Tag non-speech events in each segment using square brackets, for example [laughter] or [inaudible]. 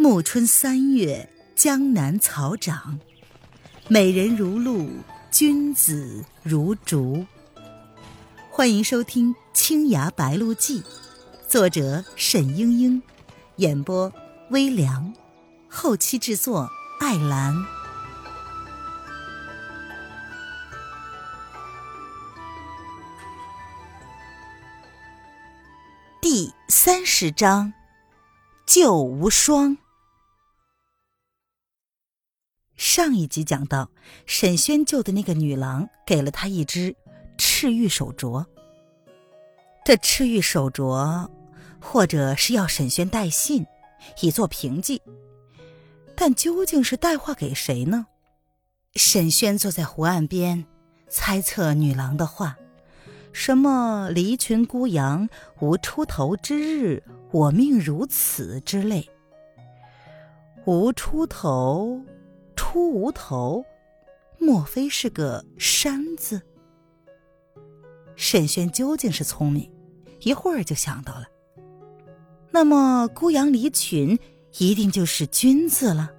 暮春三月，江南草长，美人如露，君子如竹。欢迎收听《青崖白鹿记》，作者沈英英，演播微凉，后期制作艾兰。第三十章，旧无双。上一集讲到，沈轩救的那个女郎给了他一只赤玉手镯。这赤玉手镯，或者是要沈轩带信，以作凭记，但究竟是带话给谁呢？沈轩坐在湖岸边，猜测女郎的话，什么“离群孤羊，无出头之日，我命如此”之类。无出头。出无头，莫非是个山字？沈轩究竟是聪明，一会儿就想到了。那么孤阳离群，一定就是君字了。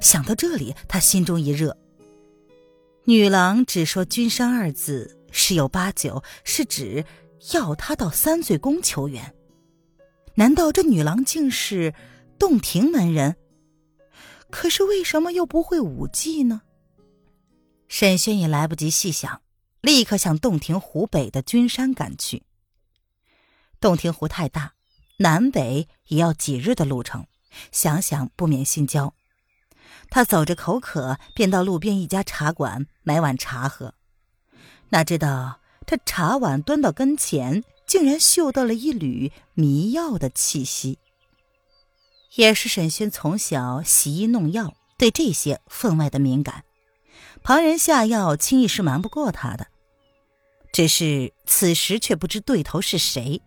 想到这里，他心中一热。女郎只说“君山”二字，十有八九是指要他到三醉宫求援。难道这女郎竟是洞庭门人？可是为什么又不会武技呢？沈轩也来不及细想，立刻向洞庭湖北的君山赶去。洞庭湖太大，南北也要几日的路程，想想不免心焦。他走着口渴，便到路边一家茶馆买碗茶喝。哪知道这茶碗端到跟前，竟然嗅到了一缕迷药的气息。也是沈轩从小习医弄药，对这些分外的敏感，旁人下药轻易是瞒不过他的。只是此时却不知对头是谁。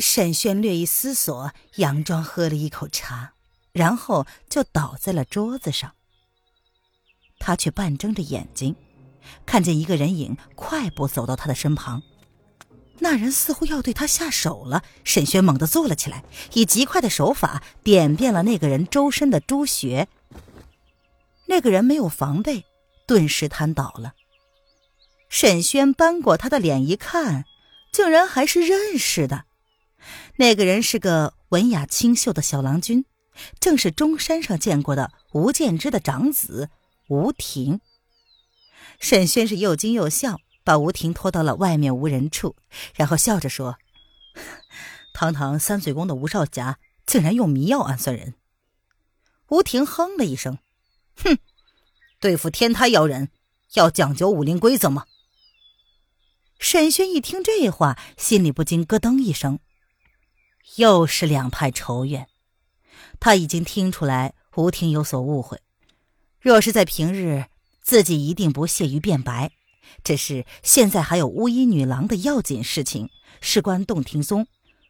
沈轩略一思索，佯装喝了一口茶，然后就倒在了桌子上。他却半睁着眼睛，看见一个人影快步走到他的身旁。那人似乎要对他下手了，沈轩猛地坐了起来，以极快的手法点遍了那个人周身的朱穴。那个人没有防备，顿时瘫倒了。沈轩扳过他的脸一看，竟然还是认识的。那个人是个文雅清秀的小郎君，正是中山上见过的吴建之的长子吴婷。沈轩是又惊又笑。把吴婷拖到了外面无人处，然后笑着说：“堂堂三岁宫的吴少侠，竟然用迷药暗算人。”吴婷哼了一声：“哼，对付天胎妖人，要讲究武林规则吗？”沈轩一听这话，心里不禁咯噔一声，又是两派仇怨。他已经听出来吴婷有所误会，若是在平日，自己一定不屑于辩白。只是现在还有巫医女郎的要紧事情，事关洞庭宗，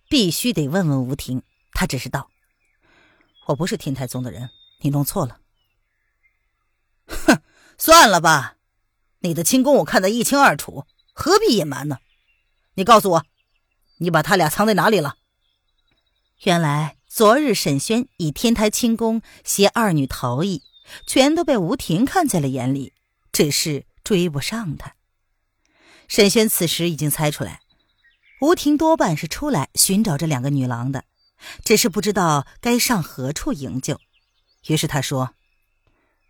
必须得问问吴婷。他只是道：“我不是天台宗的人，你弄错了。”哼，算了吧，你的轻功我看得一清二楚，何必隐瞒呢？你告诉我，你把他俩藏在哪里了？原来昨日沈轩以天台轻功携二女逃逸，全都被吴婷看在了眼里，只是。追不上他。沈轩此时已经猜出来，吴婷多半是出来寻找这两个女郎的，只是不知道该上何处营救。于是他说：“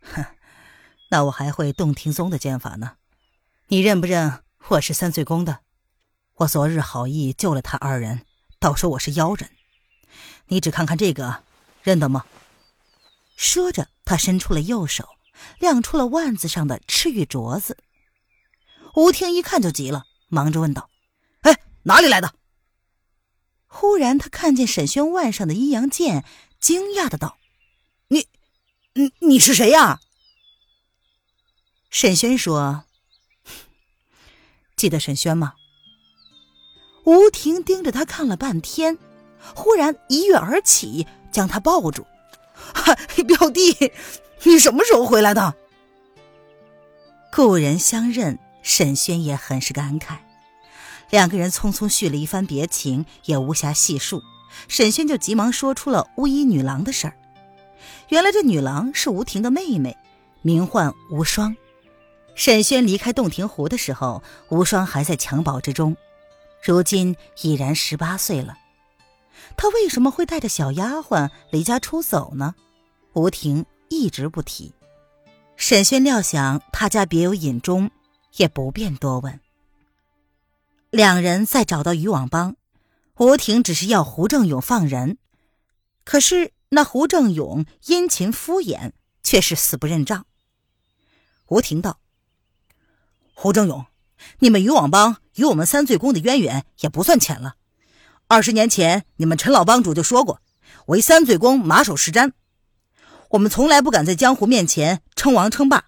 哼，那我还会洞庭宗的剑法呢。你认不认我是三岁宫的？我昨日好意救了他二人，倒说我是妖人。你只看看这个，认得吗？”说着，他伸出了右手。亮出了腕子上的赤玉镯子，吴婷一看就急了，忙着问道：“哎，哪里来的？”忽然，他看见沈轩腕上的阴阳剑，惊讶的道：“你，你你是谁呀？”沈轩说：“记得沈轩吗？”吴婷盯着他看了半天，忽然一跃而起，将他抱住：“表弟。”你什么时候回来的？故人相认，沈轩也很是感慨。两个人匆匆叙了一番别情，也无暇细述。沈轩就急忙说出了巫医女郎的事儿。原来这女郎是吴婷的妹妹，名唤无双。沈轩离开洞庭湖的时候，无双还在襁褓之中，如今已然十八岁了。他为什么会带着小丫鬟离家出走呢？吴婷一直不提。沈轩料想他家别有隐衷，也不便多问。两人再找到渔网帮，吴婷只是要胡正勇放人，可是那胡正勇殷勤敷衍，却是死不认账。吴婷道。胡正勇，你们渔网帮与我们三罪公的渊源也不算浅了。二十年前，你们陈老帮主就说过，为三罪公马首是瞻。我们从来不敢在江湖面前称王称霸，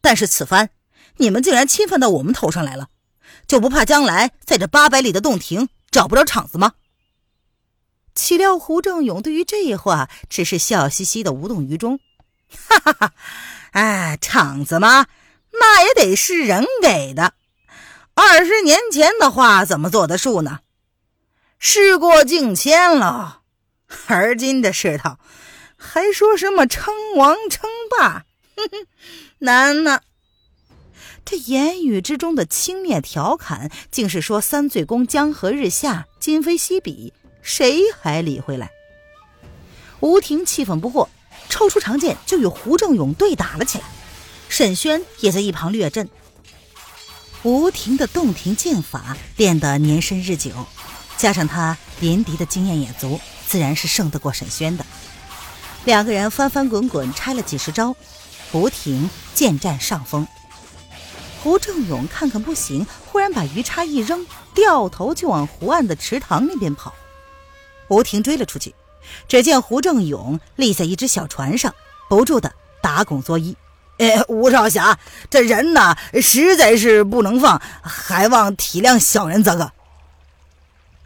但是此番你们竟然侵犯到我们头上来了，就不怕将来在这八百里的洞庭找不着场子吗？岂料胡正勇对于这话只是笑嘻嘻的无动于衷。哈哈哈，哎，场子吗？那也得是人给的，二十年前的话怎么做的数呢？事过境迁了，而今的世道，还说什么称王称霸？哼哼，难呐！这言语之中的轻蔑调侃，竟是说三罪公江河日下，今非昔比，谁还理会来？吴婷气愤不过，抽出长剑就与胡正勇对打了起来。沈轩也在一旁略阵。吴婷的洞庭剑法练得年深日久，加上他连敌的经验也足，自然是胜得过沈轩的。两个人翻翻滚滚拆了几十招，吴婷渐占上风。胡正勇看看不行，忽然把鱼叉一扔，掉头就往湖岸的池塘那边跑。吴婷追了出去，只见胡正勇立在一只小船上，不住的打拱作揖。哎，吴少侠，这人呐，实在是不能放，还望体谅小人则个。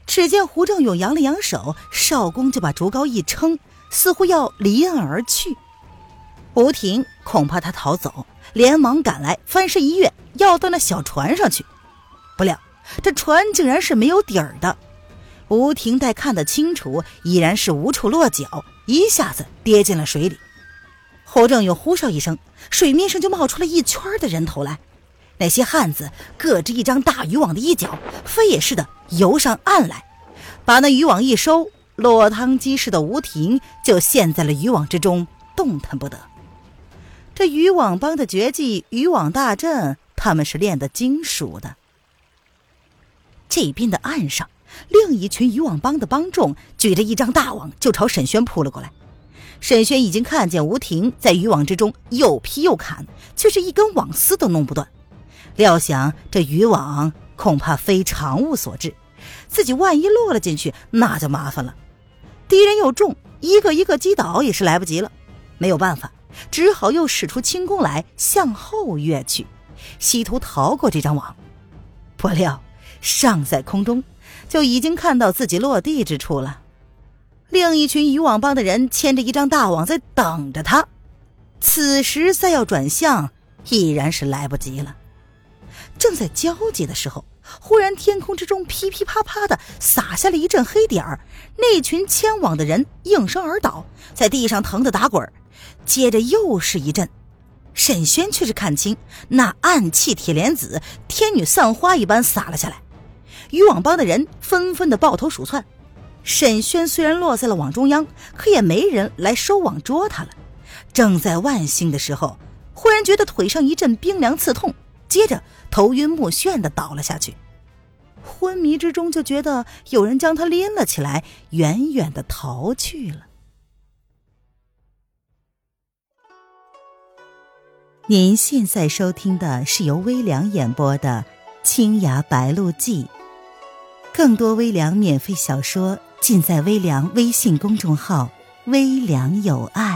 只见胡正勇扬了扬手，少公就把竹篙一撑，似乎要离岸而去。吴婷恐怕他逃走，连忙赶来，翻身一跃，要到那小船上去。不料这船竟然是没有底儿的。吴婷待看得清楚，已然是无处落脚，一下子跌进了水里。侯正勇呼哨一声，水面上就冒出了一圈的人头来。那些汉子各执一张大渔网的一角，飞也似的游上岸来，把那渔网一收，落汤鸡似的吴婷就陷在了渔网之中，动弹不得。这渔网帮的绝技渔网大阵，他们是练得精熟的。这边的岸上，另一群渔网帮的帮众举着一张大网，就朝沈轩扑了过来。沈轩已经看见吴婷在渔网之中又劈又砍，却是一根网丝都弄不断。料想这渔网恐怕非常物所致，自己万一落了进去，那就麻烦了。敌人又重，一个一个击倒也是来不及了。没有办法，只好又使出轻功来向后跃去，企图逃过这张网。不料尚在空中，就已经看到自己落地之处了。另一群渔网帮的人牵着一张大网在等着他，此时再要转向，已然是来不及了。正在焦急的时候，忽然天空之中噼噼啪啪的洒下了一阵黑点儿，那群牵网的人应声而倒，在地上疼得打滚接着又是一阵，沈轩却是看清那暗器铁莲子，天女散花一般洒了下来，渔网帮的人纷纷的抱头鼠窜。沈轩虽然落在了网中央，可也没人来收网捉他了。正在万幸的时候，忽然觉得腿上一阵冰凉刺痛，接着头晕目眩的倒了下去。昏迷之中，就觉得有人将他拎了起来，远远的逃去了。您现在收听的是由微凉演播的《青崖白鹿记》，更多微凉免费小说。尽在微凉微信公众号“微凉有爱”。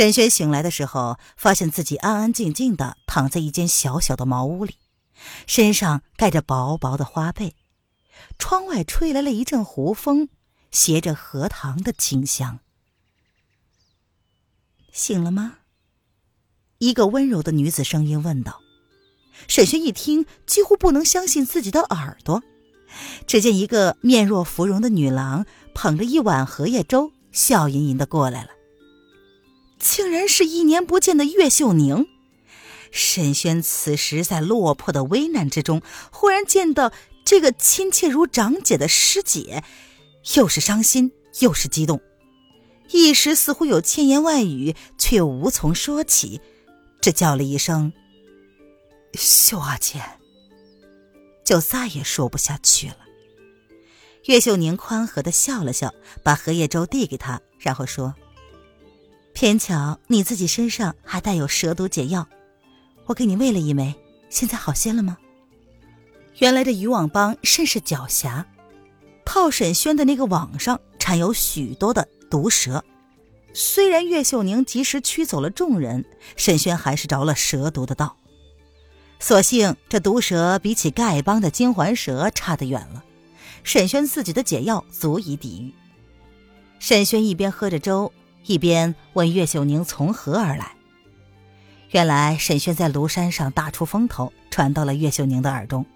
沈轩醒来的时候，发现自己安安静静的躺在一间小小的茅屋里，身上盖着薄薄的花被，窗外吹来了一阵湖风，携着荷塘的清香。醒了吗？一个温柔的女子声音问道。沈轩一听，几乎不能相信自己的耳朵。只见一个面若芙蓉的女郎捧着一碗荷叶粥，笑吟吟的过来了。竟然是一年不见的岳秀宁。沈轩此时在落魄的危难之中，忽然见到这个亲切如长姐的师姐，又是伤心又是激动，一时似乎有千言万语，却又无从说起，只叫了一声。秀阿姐，就再也说不下去了。岳秀宁宽和的笑了笑，把荷叶粥递给他，然后说：“偏巧你自己身上还带有蛇毒解药，我给你喂了一枚，现在好些了吗？”原来这渔网帮甚是狡黠，套沈轩的那个网上缠有许多的毒蛇。虽然岳秀宁及时驱走了众人，沈轩还是着了蛇毒的道。所幸这毒蛇比起丐帮的金环蛇差得远了，沈轩自己的解药足以抵御。沈轩一边喝着粥，一边问岳秀宁从何而来。原来沈轩在庐山上大出风头，传到了岳秀宁的耳中。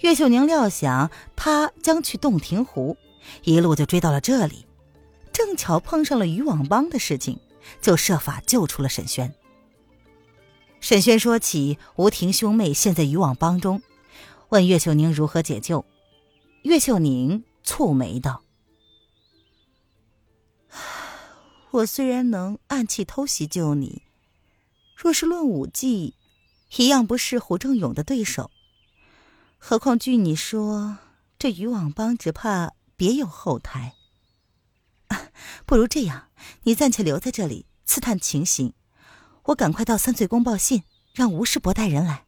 岳秀宁料想他将去洞庭湖，一路就追到了这里，正巧碰上了渔网帮的事情，就设法救出了沈轩。沈轩说起吴婷兄妹陷在渔网帮中，问岳秀宁如何解救。岳秀宁蹙眉道：“我虽然能暗器偷袭救你，若是论武技，一样不是胡正勇的对手。何况据你说，这渔网帮只怕别有后台。[laughs] 不如这样，你暂且留在这里，刺探情形。”我赶快到三罪宫报信，让吴世伯带人来。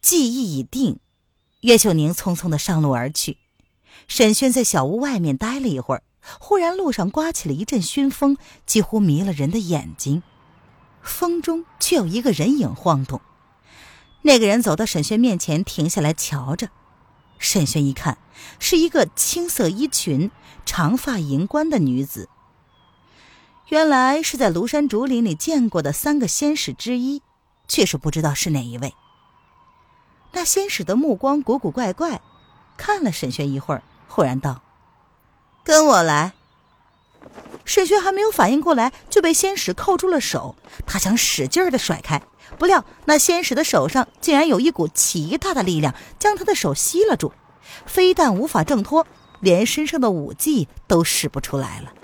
计议已定，岳秀宁匆匆的上路而去。沈轩在小屋外面待了一会儿，忽然路上刮起了一阵熏风，几乎迷了人的眼睛。风中却有一个人影晃动。那个人走到沈轩面前，停下来瞧着。沈轩一看，是一个青色衣裙、长发银冠的女子。原来是在庐山竹林里见过的三个仙使之一，却是不知道是哪一位。那仙使的目光古古怪怪，看了沈轩一会儿，忽然道：“跟我来。”沈轩还没有反应过来，就被仙使扣住了手。他想使劲儿的甩开，不料那仙使的手上竟然有一股奇大的力量，将他的手吸了住，非但无法挣脱，连身上的武技都使不出来了。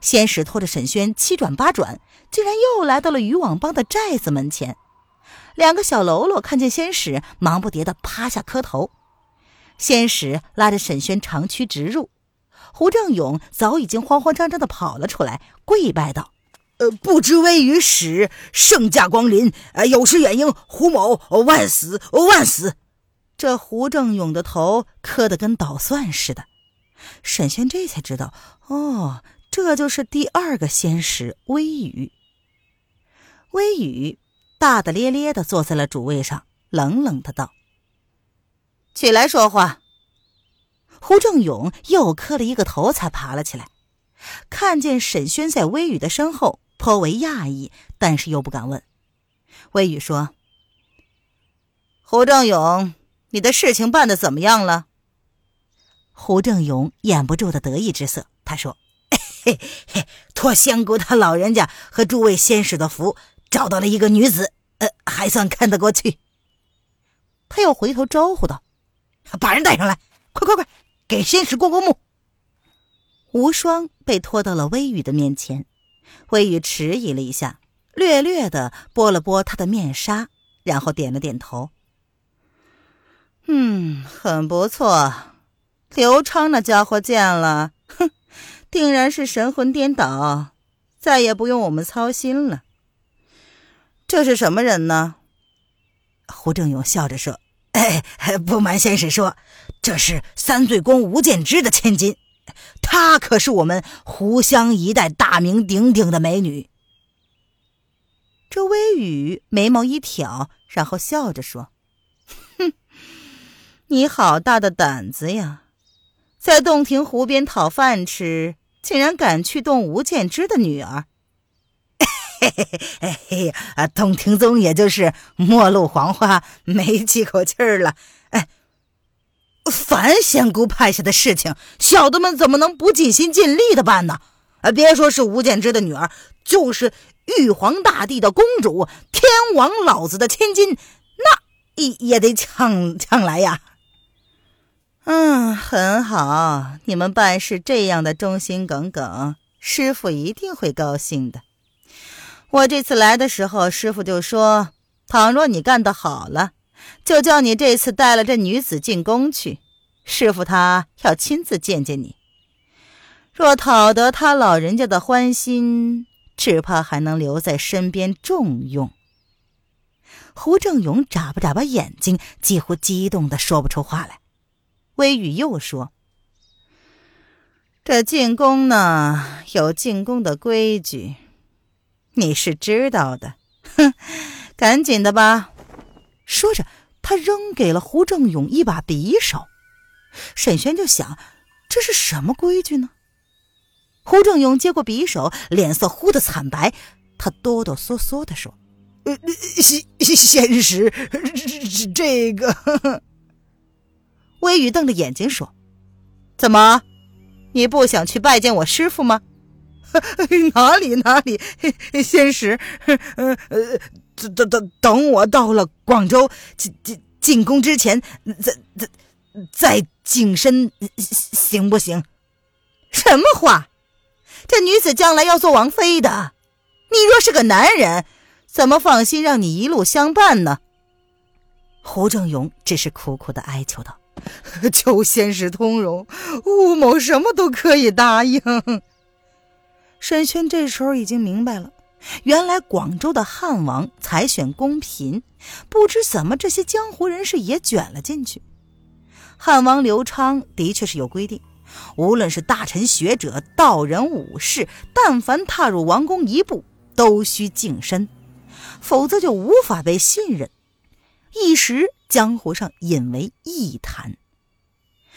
仙使拖着沈轩七转八转，竟然又来到了渔网帮的寨子门前。两个小喽啰看见仙使，忙不迭的趴下磕头。仙使拉着沈轩长驱直入，胡正勇早已经慌慌张张的跑了出来，跪拜道：“呃，不知微雨使圣驾光临，呃，有失远迎，胡某万死万死。”这胡正勇的头磕得跟捣蒜似的。沈轩这才知道，哦。这就是第二个仙使微雨。微雨大大咧咧的坐在了主位上，冷冷的道：“起来说话。”胡正勇又磕了一个头，才爬了起来。看见沈轩在微雨的身后，颇为讶异，但是又不敢问。微雨说：“胡正勇，你的事情办的怎么样了？”胡正勇掩不住的得意之色，他说。嘿嘿，托仙姑他老人家和诸位仙使的福，找到了一个女子，呃，还算看得过去。他又回头招呼道：“把人带上来，快快快，给仙使过过目。”无双被拖到了微雨的面前，微雨迟疑了一下，略略的拨了拨他的面纱，然后点了点头：“嗯，很不错。刘昌那家伙见了，哼。”定然是神魂颠倒，再也不用我们操心了。这是什么人呢？胡正勇笑着说：“ [laughs] 不瞒先生说，这是三罪宫吴建之的千金，她可是我们湖湘一带大名鼎鼎的美女。”这微雨眉毛一挑，然后笑着说：“ [laughs] 哼，你好大的胆子呀，在洞庭湖边讨饭吃！”竟然敢去动吴建之的女儿，嘿嘿，哎嘿啊，洞庭宗也就是末路黄花，没几口气儿了。哎，樊仙姑派下的事情，小的们怎么能不尽心尽力的办呢？啊，别说是吴建之的女儿，就是玉皇大帝的公主，天王老子的千金，那也也得抢抢来呀。嗯，很好，你们办事这样的忠心耿耿，师傅一定会高兴的。我这次来的时候，师傅就说，倘若你干得好了，就叫你这次带了这女子进宫去，师傅他要亲自见见你。若讨得他老人家的欢心，只怕还能留在身边重用。胡正勇眨巴眨巴眼睛，几乎激动的说不出话来。微雨又说：“这进宫呢，有进宫的规矩，你是知道的。哼，[laughs] 赶紧的吧。”说着，他扔给了胡正勇一把匕首。沈轩就想：这是什么规矩呢？胡正勇接过匕首，脸色忽的惨白，他哆哆嗦嗦的说：“呃，仙仙师，这个。[laughs] ”呵呵微雨瞪着眼睛说：“怎么，你不想去拜见我师傅吗？哪 [laughs] 里哪里，仙使，[laughs] 呃呃，等等等，我到了广州进进进宫之前，再再再净身，行不行？什么话？这女子将来要做王妃的，你若是个男人，怎么放心让你一路相伴呢？”胡正勇只是苦苦的哀求道。[laughs] 求仙使通融，乌某什么都可以答应。沈轩这时候已经明白了，原来广州的汉王采选公嫔，不知怎么这些江湖人士也卷了进去。汉王刘昌的确是有规定，无论是大臣、学者、道人、武士，但凡踏入王宫一步，都需净身，否则就无法被信任。一时。江湖上引为一谈。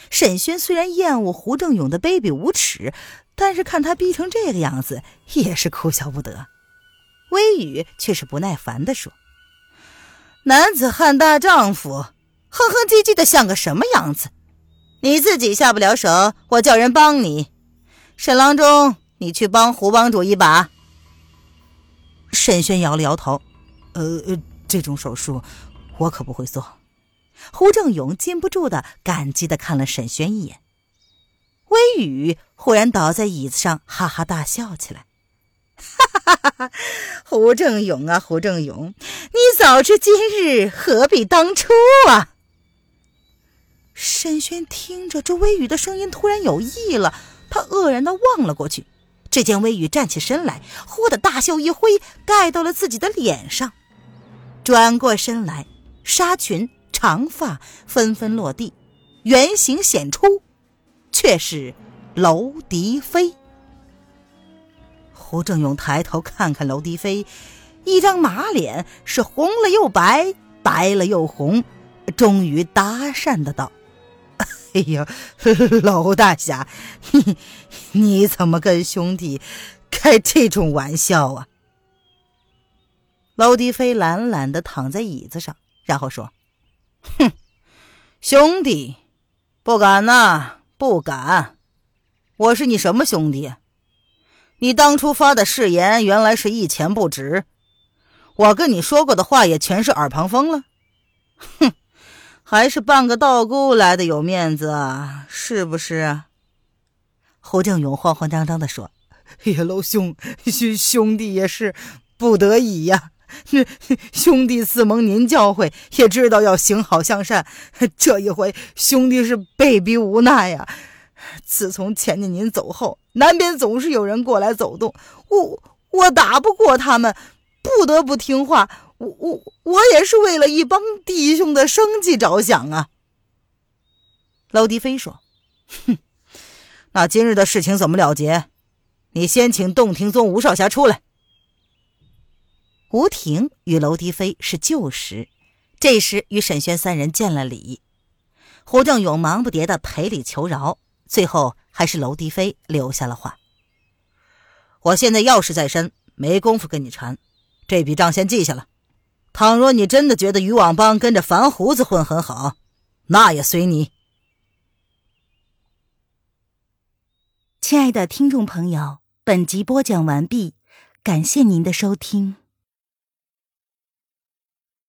沈轩虽然厌恶胡正勇的卑鄙无耻，但是看他逼成这个样子，也是哭笑不得。微雨却是不耐烦地说：“男子汉大丈夫，哼哼唧唧的像个什么样子？你自己下不了手，我叫人帮你。沈郎中，你去帮胡帮主一把。”沈轩摇了摇头：“呃，这种手术我可不会做。”胡正勇禁不住的感激的看了沈轩一眼，微雨忽然倒在椅子上哈哈大笑起来，哈哈哈哈！胡正勇啊，胡正勇，你早知今日，何必当初啊？沈轩听着这微雨的声音，突然有意了，他愕然的望了过去，只见微雨站起身来，忽的大袖一挥，盖到了自己的脸上，转过身来，纱裙。长发纷纷落地，原形显出，却是娄迪飞。胡正勇抬头看看娄迪飞，一张马脸是红了又白，白了又红，终于搭讪的道：“哎呀，娄大侠，你你怎么跟兄弟开这种玩笑啊？”娄迪飞懒懒的躺在椅子上，然后说。哼，兄弟，不敢呐，不敢。我是你什么兄弟？你当初发的誓言原来是一钱不值，我跟你说过的话也全是耳旁风了。哼，还是半个道姑来的有面子啊，是不是啊？胡正勇慌慌张张的说：“叶楼兄，兄 [laughs] 兄弟也是不得已呀。” [laughs] 兄弟自蒙您教诲，也知道要行好向善。这一回，兄弟是被逼无奈呀。自从前年您走后，南边总是有人过来走动，我我打不过他们，不得不听话。我我我也是为了一帮弟兄的生计着想啊。娄迪飞说：“哼，那今日的事情怎么了结？你先请洞庭宗吴少侠出来。”吴婷与娄迪飞是旧识，这时与沈轩三人见了礼。胡正勇忙不迭的赔礼求饶，最后还是娄迪飞留下了话：“我现在要事在身，没工夫跟你缠。这笔账先记下了。倘若你真的觉得渔网帮跟着樊胡子混很好，那也随你。亲爱的听众朋友，本集播讲完毕，感谢您的收听。